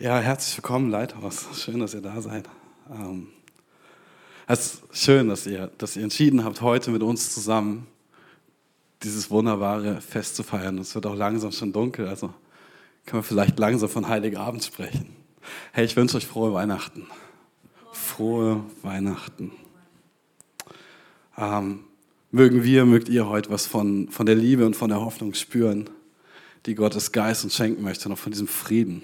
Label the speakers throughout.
Speaker 1: Ja, herzlich willkommen, Leithaus. Schön, dass ihr da seid. Ähm, es ist schön, dass ihr, dass ihr entschieden habt, heute mit uns zusammen dieses wunderbare Fest zu feiern. Es wird auch langsam schon dunkel, also können wir vielleicht langsam von Heiligabend sprechen. Hey, ich wünsche euch frohe Weihnachten. Frohe Weihnachten. Ähm, mögen wir, mögt ihr heute was von, von der Liebe und von der Hoffnung spüren, die Gottes Geist uns schenken möchte, noch von diesem Frieden,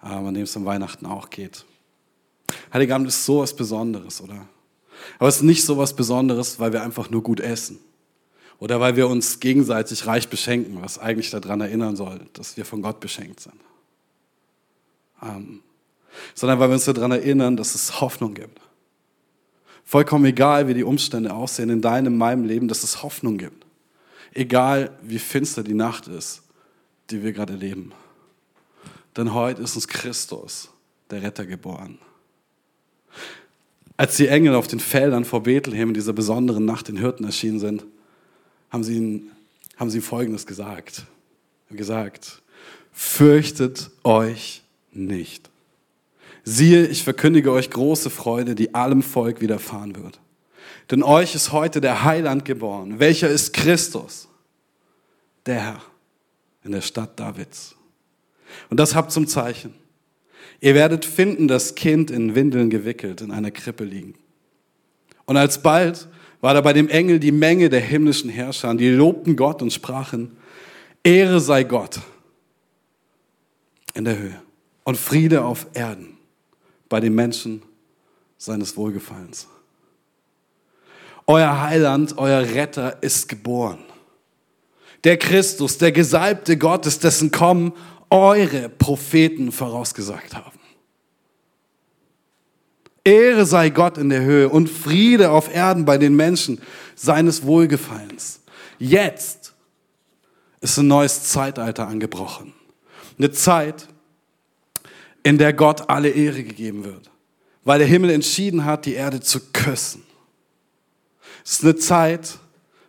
Speaker 1: an dem es um Weihnachten auch geht. Heiligabend ist so was Besonderes, oder? Aber es ist nicht so was Besonderes, weil wir einfach nur gut essen. Oder weil wir uns gegenseitig reich beschenken, was eigentlich daran erinnern soll, dass wir von Gott beschenkt sind. Ähm, sondern weil wir uns daran erinnern, dass es Hoffnung gibt. Vollkommen egal, wie die Umstände aussehen in deinem, meinem Leben, dass es Hoffnung gibt. Egal, wie finster die Nacht ist, die wir gerade erleben. Denn heute ist uns Christus, der Retter, geboren. Als die Engel auf den Feldern vor Bethlehem in dieser besonderen Nacht den Hirten erschienen sind, haben sie, ihnen, haben sie Folgendes gesagt. Gesagt, fürchtet euch nicht. Siehe, ich verkündige euch große Freude, die allem Volk widerfahren wird. Denn euch ist heute der Heiland geboren. Welcher ist Christus? Der Herr in der Stadt Davids. Und das habt zum Zeichen. Ihr werdet finden, das Kind in Windeln gewickelt in einer Krippe liegen. Und alsbald war da bei dem Engel die Menge der himmlischen Herrscher, die lobten Gott und sprachen, Ehre sei Gott in der Höhe und Friede auf Erden bei den Menschen seines Wohlgefallens. Euer Heiland, euer Retter ist geboren. Der Christus, der Gesalbte Gottes, dessen Kommen eure Propheten vorausgesagt haben. Ehre sei Gott in der Höhe und Friede auf Erden bei den Menschen seines Wohlgefallens. Jetzt ist ein neues Zeitalter angebrochen. Eine Zeit, in der Gott alle Ehre gegeben wird, weil der Himmel entschieden hat, die Erde zu küssen. Es ist eine Zeit,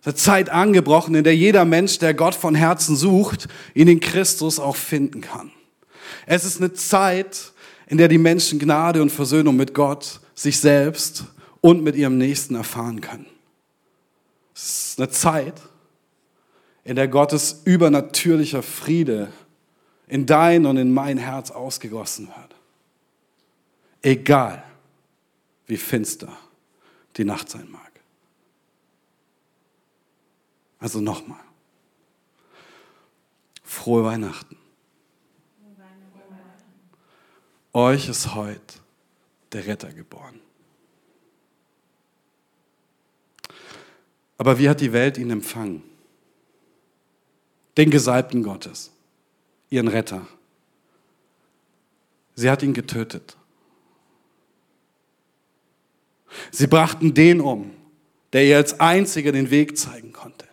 Speaker 1: eine Zeit angebrochen, in der jeder Mensch, der Gott von Herzen sucht, ihn in Christus auch finden kann. Es ist eine Zeit, in der die Menschen Gnade und Versöhnung mit Gott, sich selbst und mit ihrem Nächsten erfahren können. Es ist eine Zeit, in der Gottes übernatürlicher Friede in dein und in mein Herz ausgegossen wird. Egal, wie finster die Nacht sein mag. Also nochmal. Frohe Weihnachten. Euch ist heute der Retter geboren. Aber wie hat die Welt ihn empfangen? Den Gesalbten Gottes, ihren Retter. Sie hat ihn getötet. Sie brachten den um, der ihr als einziger den Weg zeigen konnte.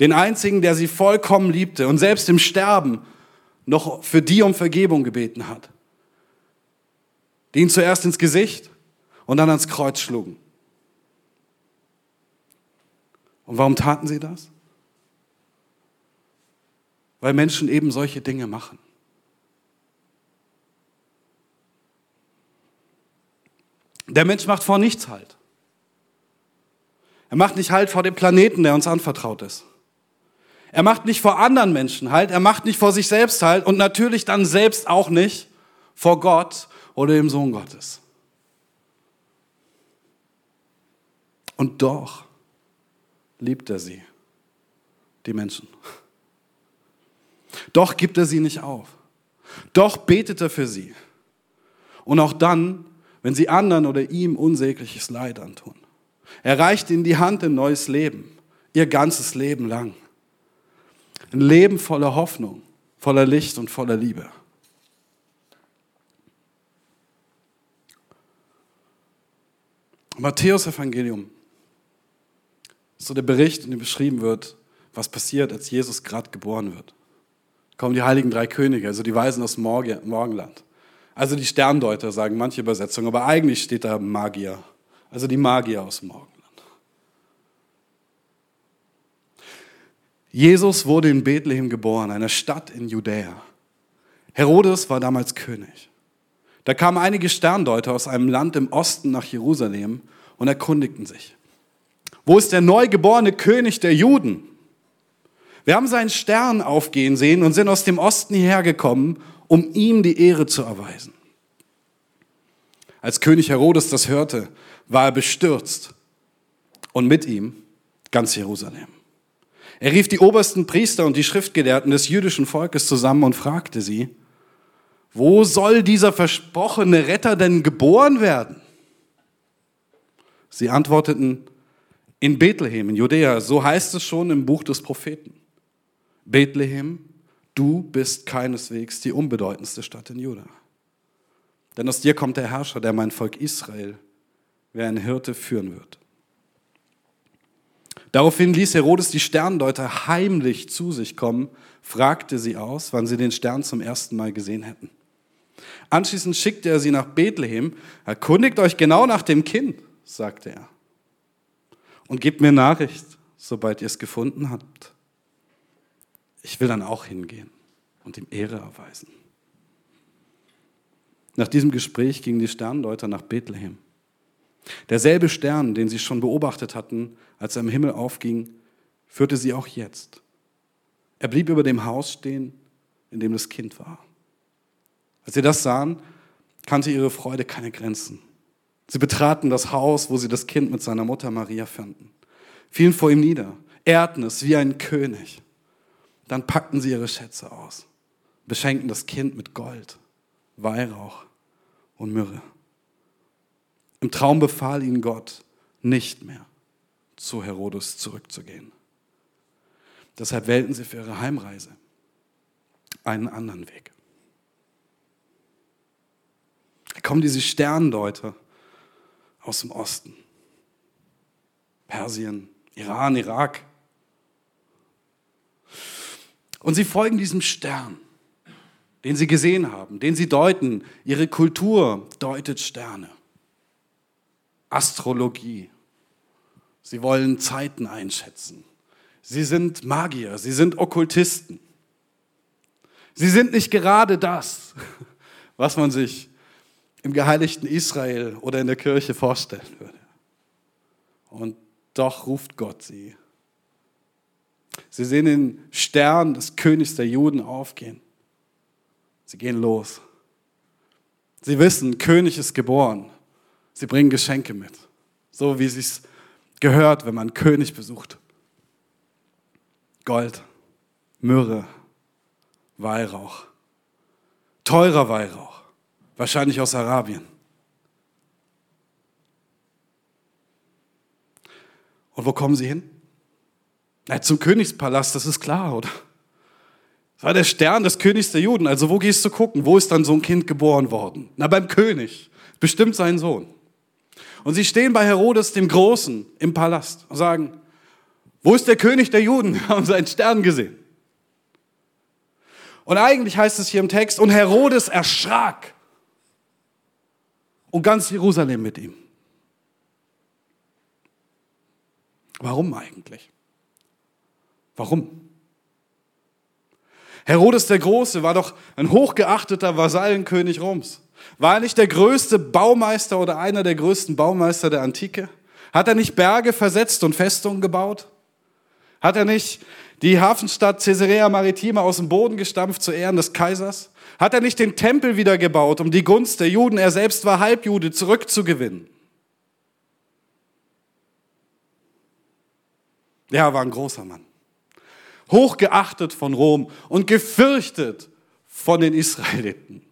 Speaker 1: Den einzigen, der sie vollkommen liebte und selbst im Sterben noch für die um Vergebung gebeten hat die ihn zuerst ins Gesicht und dann ans Kreuz schlugen. Und warum taten sie das? Weil Menschen eben solche Dinge machen. Der Mensch macht vor nichts halt. Er macht nicht halt vor dem Planeten, der uns anvertraut ist. Er macht nicht vor anderen Menschen halt, er macht nicht vor sich selbst halt und natürlich dann selbst auch nicht vor Gott oder dem Sohn Gottes. Und doch liebt er sie, die Menschen. Doch gibt er sie nicht auf. Doch betet er für sie. Und auch dann, wenn sie anderen oder ihm unsägliches Leid antun. Er reicht ihnen die Hand in neues Leben, ihr ganzes Leben lang. Ein Leben voller Hoffnung, voller Licht und voller Liebe. Matthäus Evangelium ist so der Bericht, in dem beschrieben wird, was passiert, als Jesus gerade geboren wird. Kommen die heiligen drei Könige, also die Weisen aus Morgenland. Also die Sterndeuter, sagen manche Übersetzungen, aber eigentlich steht da Magier, also die Magier aus dem Jesus wurde in Bethlehem geboren, einer Stadt in Judäa. Herodes war damals König. Da kamen einige Sterndeuter aus einem Land im Osten nach Jerusalem und erkundigten sich. Wo ist der neugeborene König der Juden? Wir haben seinen Stern aufgehen sehen und sind aus dem Osten hierher gekommen, um ihm die Ehre zu erweisen. Als König Herodes das hörte, war er bestürzt und mit ihm ganz Jerusalem. Er rief die obersten Priester und die Schriftgelehrten des jüdischen Volkes zusammen und fragte sie, wo soll dieser versprochene Retter denn geboren werden? Sie antworteten, in Bethlehem, in Judäa, so heißt es schon im Buch des Propheten. Bethlehem, du bist keineswegs die unbedeutendste Stadt in Juda. Denn aus dir kommt der Herrscher, der mein Volk Israel wie ein Hirte führen wird. Daraufhin ließ Herodes die Sterndeuter heimlich zu sich kommen, fragte sie aus, wann sie den Stern zum ersten Mal gesehen hätten. Anschließend schickte er sie nach Bethlehem. Erkundigt euch genau nach dem Kind, sagte er. Und gebt mir Nachricht, sobald ihr es gefunden habt. Ich will dann auch hingehen und ihm Ehre erweisen. Nach diesem Gespräch gingen die Sterndeuter nach Bethlehem. Derselbe Stern, den sie schon beobachtet hatten, als er im Himmel aufging, führte sie auch jetzt. Er blieb über dem Haus stehen, in dem das Kind war. Als sie das sahen, kannte ihre Freude keine Grenzen. Sie betraten das Haus, wo sie das Kind mit seiner Mutter Maria fanden, fielen vor ihm nieder, ehrten es wie ein König. Dann packten sie ihre Schätze aus, beschenkten das Kind mit Gold, Weihrauch und Myrrhe. Im Traum befahl ihnen Gott, nicht mehr zu Herodes zurückzugehen. Deshalb wählten sie für ihre Heimreise einen anderen Weg. Da kommen diese Sterndeuter aus dem Osten. Persien, Iran, Irak. Und sie folgen diesem Stern, den sie gesehen haben, den sie deuten. Ihre Kultur deutet Sterne. Astrologie. Sie wollen Zeiten einschätzen. Sie sind Magier, sie sind Okkultisten. Sie sind nicht gerade das, was man sich im geheiligten Israel oder in der Kirche vorstellen würde. Und doch ruft Gott sie. Sie sehen den Stern des Königs der Juden aufgehen. Sie gehen los. Sie wissen, König ist geboren. Sie bringen Geschenke mit. So wie es sich gehört, wenn man König besucht. Gold, Myrrhe, Weihrauch. Teurer Weihrauch wahrscheinlich aus Arabien. Und wo kommen sie hin? Na, zum Königspalast, das ist klar, oder? Das war der Stern des Königs der Juden. Also wo gehst du gucken? Wo ist dann so ein Kind geboren worden? Na, beim König. Bestimmt sein Sohn. Und sie stehen bei Herodes dem Großen im Palast und sagen, wo ist der König der Juden? Wir haben seinen Stern gesehen. Und eigentlich heißt es hier im Text, und Herodes erschrak und ganz Jerusalem mit ihm. Warum eigentlich? Warum? Herodes der Große war doch ein hochgeachteter Vasallenkönig Roms. War er nicht der größte Baumeister oder einer der größten Baumeister der Antike? Hat er nicht Berge versetzt und Festungen gebaut? Hat er nicht die Hafenstadt Caesarea Maritima aus dem Boden gestampft zu Ehren des Kaisers? Hat er nicht den Tempel wieder gebaut, um die Gunst der Juden, er selbst war Halbjude, zurückzugewinnen? Er war ein großer Mann. Hochgeachtet von Rom und gefürchtet von den Israeliten.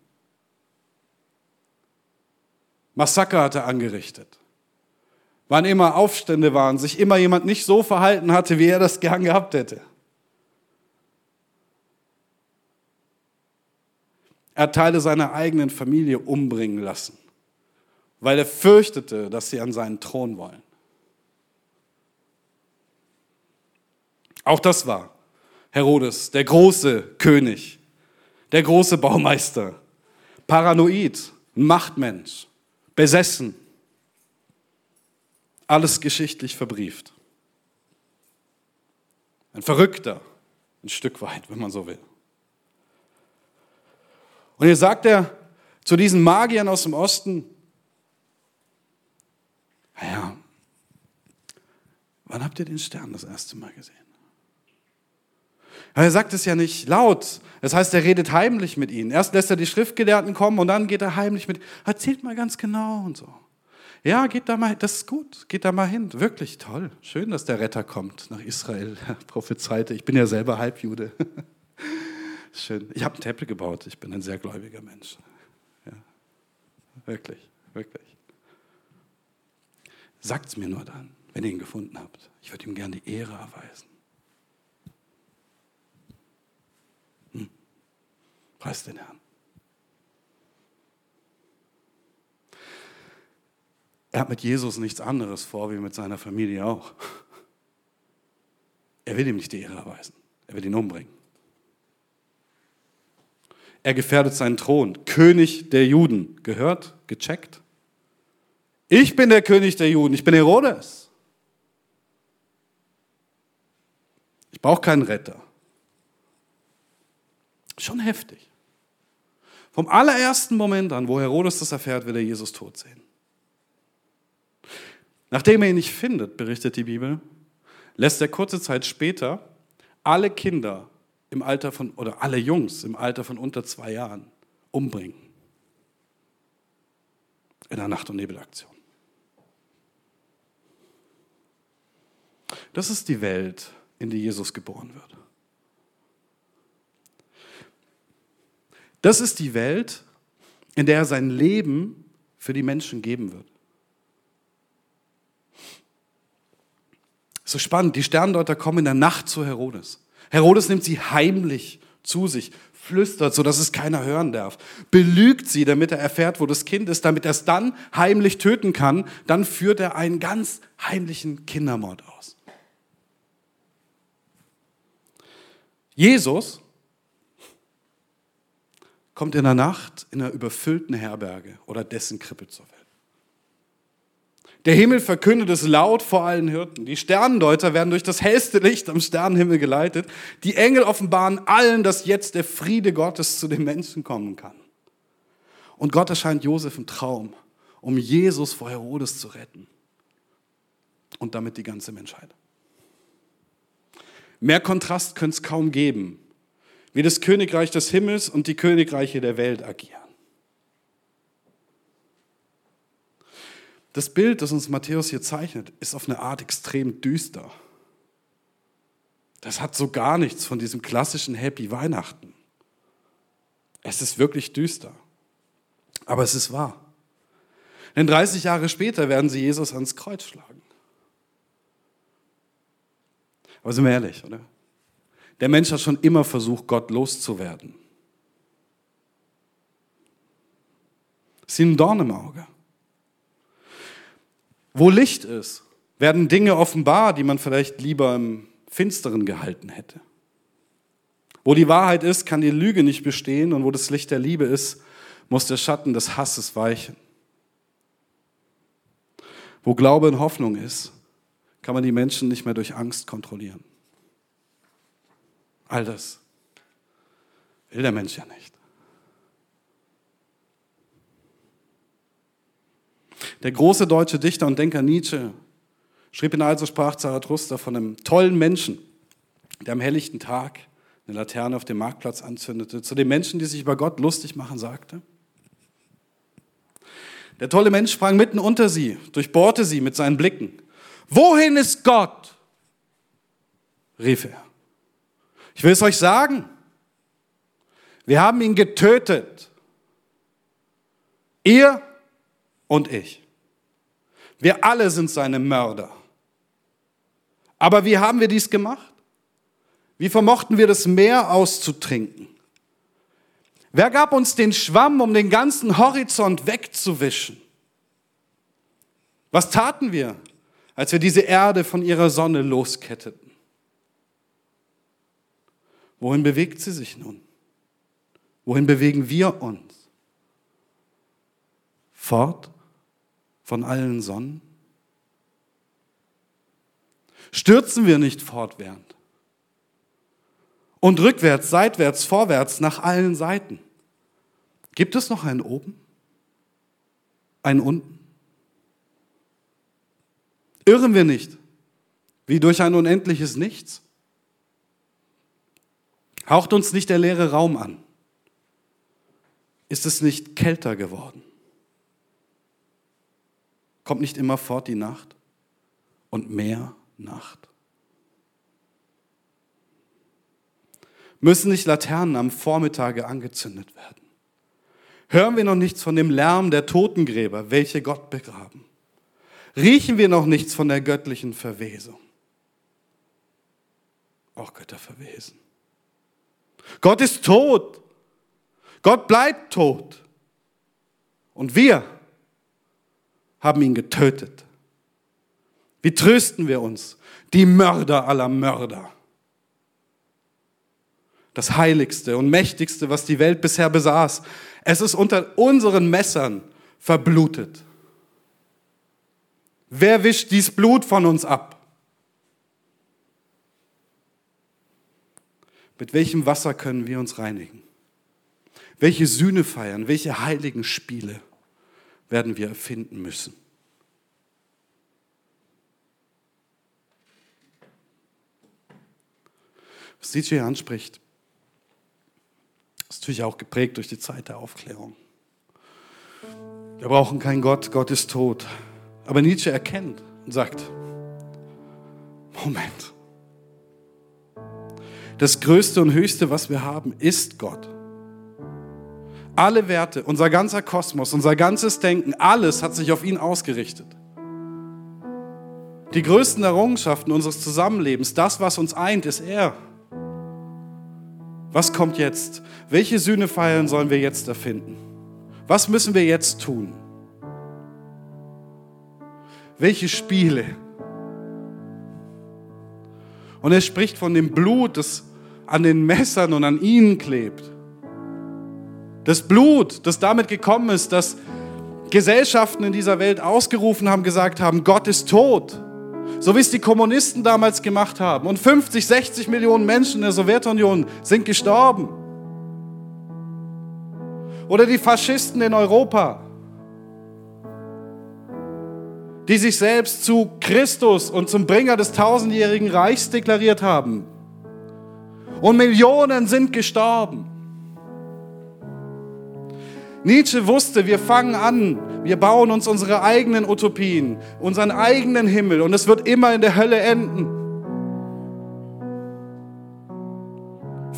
Speaker 1: Massaker hat er angerichtet. Wann immer Aufstände waren, sich immer jemand nicht so verhalten hatte, wie er das gern gehabt hätte. Er hat Teile seiner eigenen Familie umbringen lassen, weil er fürchtete, dass sie an seinen Thron wollen. Auch das war Herodes, der große König, der große Baumeister, paranoid, Machtmensch, besessen, alles geschichtlich verbrieft. Ein Verrückter, ein Stück weit, wenn man so will. Und jetzt sagt er zu diesen Magiern aus dem Osten, naja, wann habt ihr den Stern das erste Mal gesehen? Er sagt es ja nicht laut. Das heißt, er redet heimlich mit ihnen. Erst lässt er die Schriftgelehrten kommen und dann geht er heimlich mit. Erzählt mal ganz genau und so. Ja, geht da mal, das ist gut, geht da mal hin. Wirklich toll. Schön, dass der Retter kommt nach Israel, prophezeite. Ich bin ja selber Halbjude. Schön. Ich habe einen Tempel gebaut. Ich bin ein sehr gläubiger Mensch. Ja. Wirklich, wirklich. Sagt es mir nur dann, wenn ihr ihn gefunden habt. Ich würde ihm gerne die Ehre erweisen. Preis den Herrn. Er hat mit Jesus nichts anderes vor, wie mit seiner Familie auch. Er will ihm nicht die Ehre erweisen. Er will ihn umbringen. Er gefährdet seinen Thron. König der Juden. Gehört? Gecheckt? Ich bin der König der Juden. Ich bin Herodes. Ich brauche keinen Retter. Schon heftig. Vom allerersten Moment an, wo Herodes das erfährt, will er Jesus tot sehen. Nachdem er ihn nicht findet, berichtet die Bibel, lässt er kurze Zeit später alle Kinder im Alter von, oder alle Jungs im Alter von unter zwei Jahren umbringen. In einer Nacht- und Nebelaktion. Das ist die Welt, in die Jesus geboren wird. Das ist die Welt, in der er sein Leben für die Menschen geben wird. So spannend, die Sterndeuter kommen in der Nacht zu Herodes. Herodes nimmt sie heimlich zu sich, flüstert, sodass es keiner hören darf, belügt sie, damit er erfährt, wo das Kind ist, damit er es dann heimlich töten kann. Dann führt er einen ganz heimlichen Kindermord aus. Jesus kommt in der Nacht in einer überfüllten Herberge oder dessen Krippe zur Welt. Der Himmel verkündet es laut vor allen Hirten. Die Sternendeuter werden durch das hellste Licht am Sternenhimmel geleitet. Die Engel offenbaren allen, dass jetzt der Friede Gottes zu den Menschen kommen kann. Und Gott erscheint Josef im Traum, um Jesus vor Herodes zu retten. Und damit die ganze Menschheit. Mehr Kontrast könnte es kaum geben, wie das Königreich des Himmels und die Königreiche der Welt agieren. Das Bild, das uns Matthäus hier zeichnet, ist auf eine Art extrem düster. Das hat so gar nichts von diesem klassischen Happy Weihnachten. Es ist wirklich düster. Aber es ist wahr. Denn 30 Jahre später werden sie Jesus ans Kreuz schlagen. Aber sind wir ehrlich, oder? Der Mensch hat schon immer versucht, Gott loszuwerden. Sie ist ein Dorn im Auge. Wo Licht ist, werden Dinge offenbar, die man vielleicht lieber im Finsteren gehalten hätte. Wo die Wahrheit ist, kann die Lüge nicht bestehen und wo das Licht der Liebe ist, muss der Schatten des Hasses weichen. Wo Glaube und Hoffnung ist, kann man die Menschen nicht mehr durch Angst kontrollieren. All das will der Mensch ja nicht. Der große deutsche Dichter und Denker Nietzsche schrieb in Also sprach Zarathustra von einem tollen Menschen, der am helllichten Tag eine Laterne auf dem Marktplatz anzündete, zu den Menschen, die sich über Gott lustig machen, sagte. Der tolle Mensch sprang mitten unter sie, durchbohrte sie mit seinen Blicken. Wohin ist Gott? rief er. Ich will es euch sagen. Wir haben ihn getötet. Ihr und ich. Wir alle sind seine Mörder. Aber wie haben wir dies gemacht? Wie vermochten wir das Meer auszutrinken? Wer gab uns den Schwamm, um den ganzen Horizont wegzuwischen? Was taten wir, als wir diese Erde von ihrer Sonne losketteten? Wohin bewegt sie sich nun? Wohin bewegen wir uns? Fort von allen Sonnen? Stürzen wir nicht fortwährend? Und rückwärts, seitwärts, vorwärts, nach allen Seiten? Gibt es noch einen oben? Einen unten? Irren wir nicht, wie durch ein unendliches Nichts? Haucht uns nicht der leere Raum an? Ist es nicht kälter geworden? Kommt nicht immer fort die Nacht und mehr Nacht? Müssen nicht Laternen am Vormittage angezündet werden? Hören wir noch nichts von dem Lärm der Totengräber, welche Gott begraben? Riechen wir noch nichts von der göttlichen Verwesung? Auch Götter verwesen. Gott ist tot. Gott bleibt tot. Und wir haben ihn getötet. Wie trösten wir uns? Die Mörder aller Mörder. Das heiligste und mächtigste, was die Welt bisher besaß. Es ist unter unseren Messern verblutet. Wer wischt dies Blut von uns ab? Mit welchem Wasser können wir uns reinigen? Welche Sühne feiern? Welche heiligen Spiele werden wir erfinden müssen? Was DJ anspricht, ist natürlich auch geprägt durch die Zeit der Aufklärung. Wir brauchen keinen Gott, Gott ist tot. Aber Nietzsche erkennt und sagt, Moment, das Größte und Höchste, was wir haben, ist Gott. Alle Werte, unser ganzer Kosmos, unser ganzes Denken, alles hat sich auf ihn ausgerichtet. Die größten Errungenschaften unseres Zusammenlebens, das, was uns eint, ist er. Was kommt jetzt? Welche Sühnefeiern sollen wir jetzt erfinden? Was müssen wir jetzt tun? Welche Spiele? Und er spricht von dem Blut, das an den Messern und an ihnen klebt. Das Blut, das damit gekommen ist, dass Gesellschaften in dieser Welt ausgerufen haben, gesagt haben, Gott ist tot. So wie es die Kommunisten damals gemacht haben. Und 50, 60 Millionen Menschen in der Sowjetunion sind gestorben. Oder die Faschisten in Europa, die sich selbst zu Christus und zum Bringer des tausendjährigen Reichs deklariert haben. Und Millionen sind gestorben. Nietzsche wusste, wir fangen an, wir bauen uns unsere eigenen Utopien, unseren eigenen Himmel und es wird immer in der Hölle enden.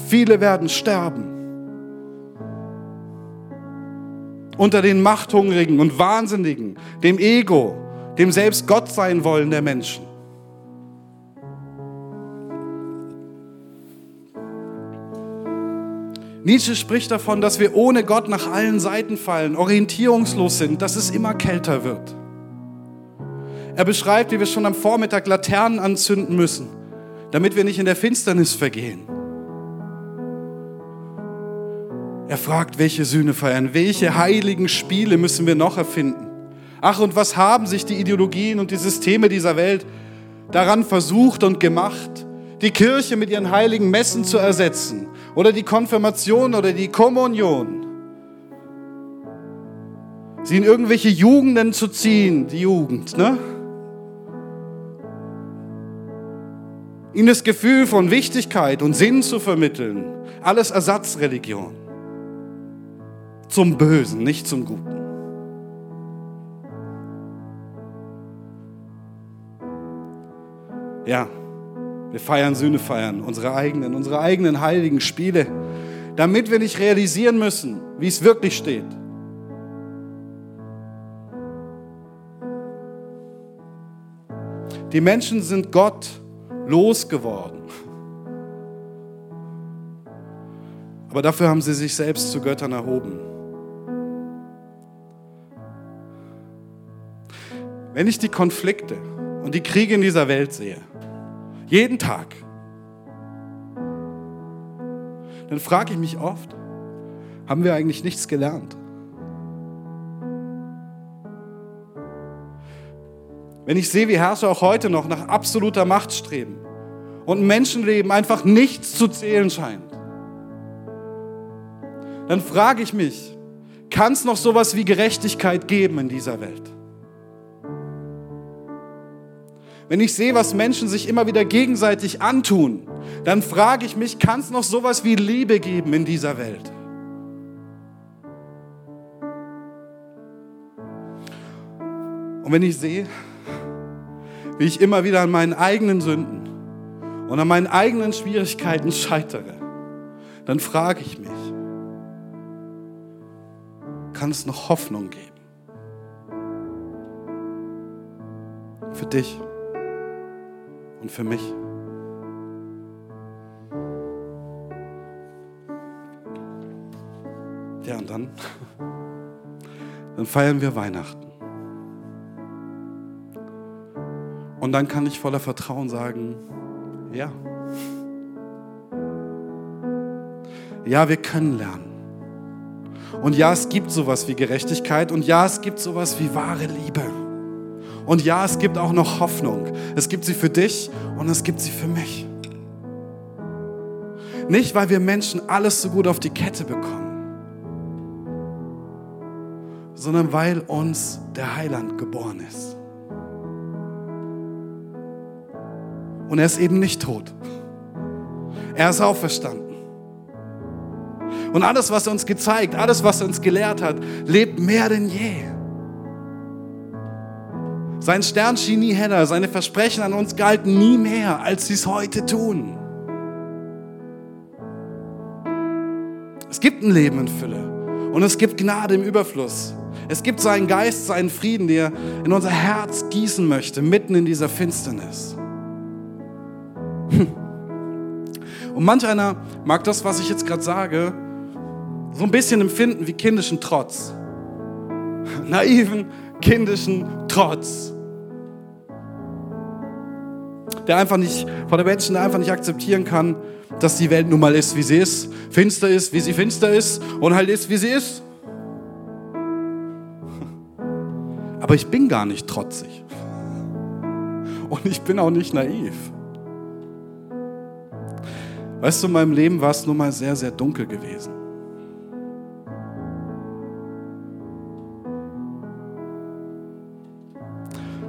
Speaker 1: Viele werden sterben. Unter den Machthungrigen und Wahnsinnigen, dem Ego, dem selbst Gott sein wollen der Menschen. Nietzsche spricht davon, dass wir ohne Gott nach allen Seiten fallen, orientierungslos sind, dass es immer kälter wird. Er beschreibt, wie wir schon am Vormittag Laternen anzünden müssen, damit wir nicht in der Finsternis vergehen. Er fragt, welche Sühne feiern, welche heiligen Spiele müssen wir noch erfinden. Ach, und was haben sich die Ideologien und die Systeme dieser Welt daran versucht und gemacht, die Kirche mit ihren heiligen Messen zu ersetzen oder die Konfirmation oder die Kommunion. Sie in irgendwelche Jugenden zu ziehen, die Jugend, ne? Ihnen das Gefühl von Wichtigkeit und Sinn zu vermitteln. Alles Ersatzreligion. Zum Bösen, nicht zum Guten. Ja, wir feiern Sühne feiern, unsere eigenen, unsere eigenen heiligen Spiele, damit wir nicht realisieren müssen, wie es wirklich steht. Die Menschen sind Gott losgeworden. Aber dafür haben sie sich selbst zu Göttern erhoben. Wenn ich die Konflikte und die Kriege in dieser Welt sehe, jeden Tag. Dann frage ich mich oft, haben wir eigentlich nichts gelernt? Wenn ich sehe, wie Herrscher auch heute noch nach absoluter Macht streben und Menschenleben einfach nichts zu zählen scheint, dann frage ich mich, kann es noch sowas wie Gerechtigkeit geben in dieser Welt? Wenn ich sehe, was Menschen sich immer wieder gegenseitig antun, dann frage ich mich, kann es noch sowas wie Liebe geben in dieser Welt? Und wenn ich sehe, wie ich immer wieder an meinen eigenen Sünden und an meinen eigenen Schwierigkeiten scheitere, dann frage ich mich, kann es noch Hoffnung geben? Für dich und für mich. Ja, und dann, dann feiern wir Weihnachten. Und dann kann ich voller Vertrauen sagen, ja. Ja, wir können lernen. Und ja, es gibt sowas wie Gerechtigkeit und ja, es gibt sowas wie wahre Liebe. Und ja, es gibt auch noch Hoffnung. Es gibt sie für dich und es gibt sie für mich. Nicht, weil wir Menschen alles so gut auf die Kette bekommen, sondern weil uns der Heiland geboren ist. Und er ist eben nicht tot. Er ist auferstanden. Und alles, was er uns gezeigt, alles, was er uns gelehrt hat, lebt mehr denn je. Sein Stern schien nie heller, seine Versprechen an uns galten nie mehr, als sie es heute tun. Es gibt ein Leben in Fülle und es gibt Gnade im Überfluss. Es gibt seinen Geist, seinen Frieden, der in unser Herz gießen möchte, mitten in dieser Finsternis. Hm. Und manch einer mag das, was ich jetzt gerade sage, so ein bisschen empfinden wie kindischen Trotz. Naiven, kindischen Trotz der einfach nicht, von der Menschen, der einfach nicht akzeptieren kann, dass die Welt nun mal ist, wie sie ist, finster ist, wie sie finster ist und halt ist, wie sie ist. Aber ich bin gar nicht trotzig. Und ich bin auch nicht naiv. Weißt du, in meinem Leben war es nun mal sehr, sehr dunkel gewesen.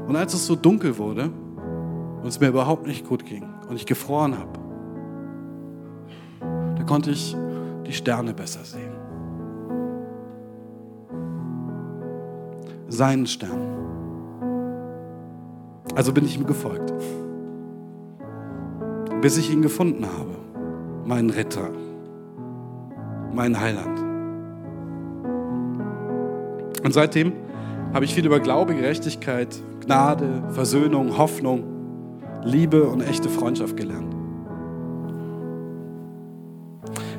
Speaker 1: Und als es so dunkel wurde, und es mir überhaupt nicht gut ging und ich gefroren habe, da konnte ich die Sterne besser sehen. Seinen Stern. Also bin ich ihm gefolgt, bis ich ihn gefunden habe, meinen Retter, meinen Heiland. Und seitdem habe ich viel über Glaube, Gerechtigkeit, Gnade, Versöhnung, Hoffnung Liebe und echte Freundschaft gelernt.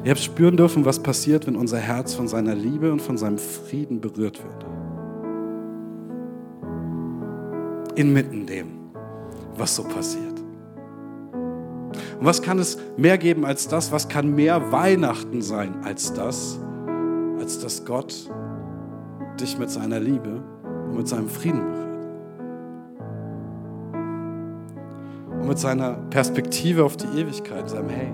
Speaker 1: Ihr habt spüren dürfen, was passiert, wenn unser Herz von seiner Liebe und von seinem Frieden berührt wird. Inmitten dem, was so passiert. Und was kann es mehr geben als das? Was kann mehr Weihnachten sein als das? Als dass Gott dich mit seiner Liebe und mit seinem Frieden berührt. Und mit seiner Perspektive auf die Ewigkeit, seinem Hey,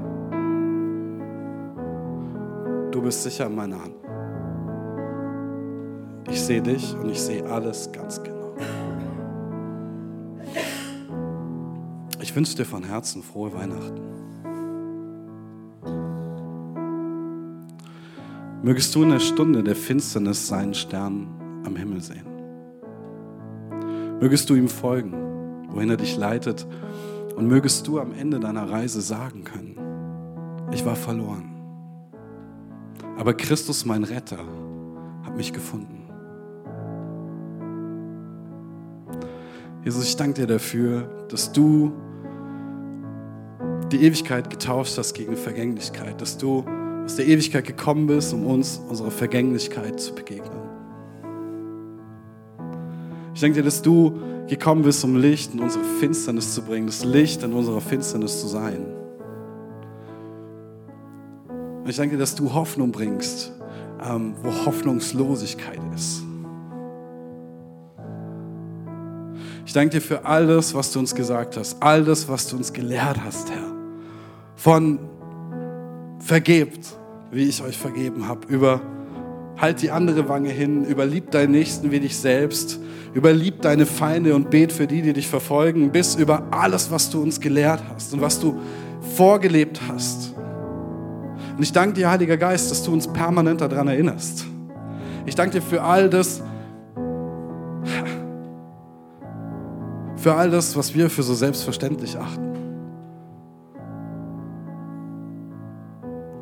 Speaker 1: du bist sicher in meiner Hand. Ich sehe dich und ich sehe alles ganz genau. Ich wünsche dir von Herzen frohe Weihnachten. Mögest du in der Stunde der Finsternis seinen Stern am Himmel sehen. Mögest du ihm folgen, wohin er dich leitet und mögest du am Ende deiner Reise sagen können, ich war verloren. Aber Christus, mein Retter, hat mich gefunden. Jesus, ich danke dir dafür, dass du die Ewigkeit getauscht hast gegen Vergänglichkeit, dass du aus der Ewigkeit gekommen bist, um uns unserer Vergänglichkeit zu begegnen. Ich danke dir, dass du gekommen bist, um Licht in unsere Finsternis zu bringen, das Licht in unserer Finsternis zu sein. Und ich danke dir, dass du Hoffnung bringst, ähm, wo Hoffnungslosigkeit ist. Ich danke dir für alles, was du uns gesagt hast, all das, was du uns gelehrt hast, Herr. Von vergebt, wie ich euch vergeben habe, über Halt die andere Wange hin, überlieb deinen Nächsten wie dich selbst, überlieb deine Feinde und bet für die, die dich verfolgen, bis über alles, was du uns gelehrt hast und was du vorgelebt hast. Und ich danke dir, Heiliger Geist, dass du uns permanent daran erinnerst. Ich danke dir für all das, für all das, was wir für so selbstverständlich achten.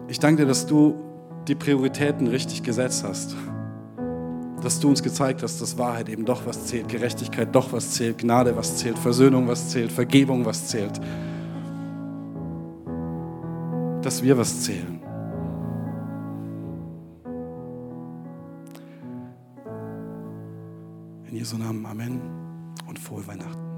Speaker 1: Ich danke dir, dass du die Prioritäten richtig gesetzt hast. Dass du uns gezeigt hast, dass Wahrheit eben doch was zählt, Gerechtigkeit doch was zählt, Gnade was zählt, Versöhnung was zählt, Vergebung was zählt. Dass wir was zählen. In Jesu Namen Amen und frohe Weihnachten.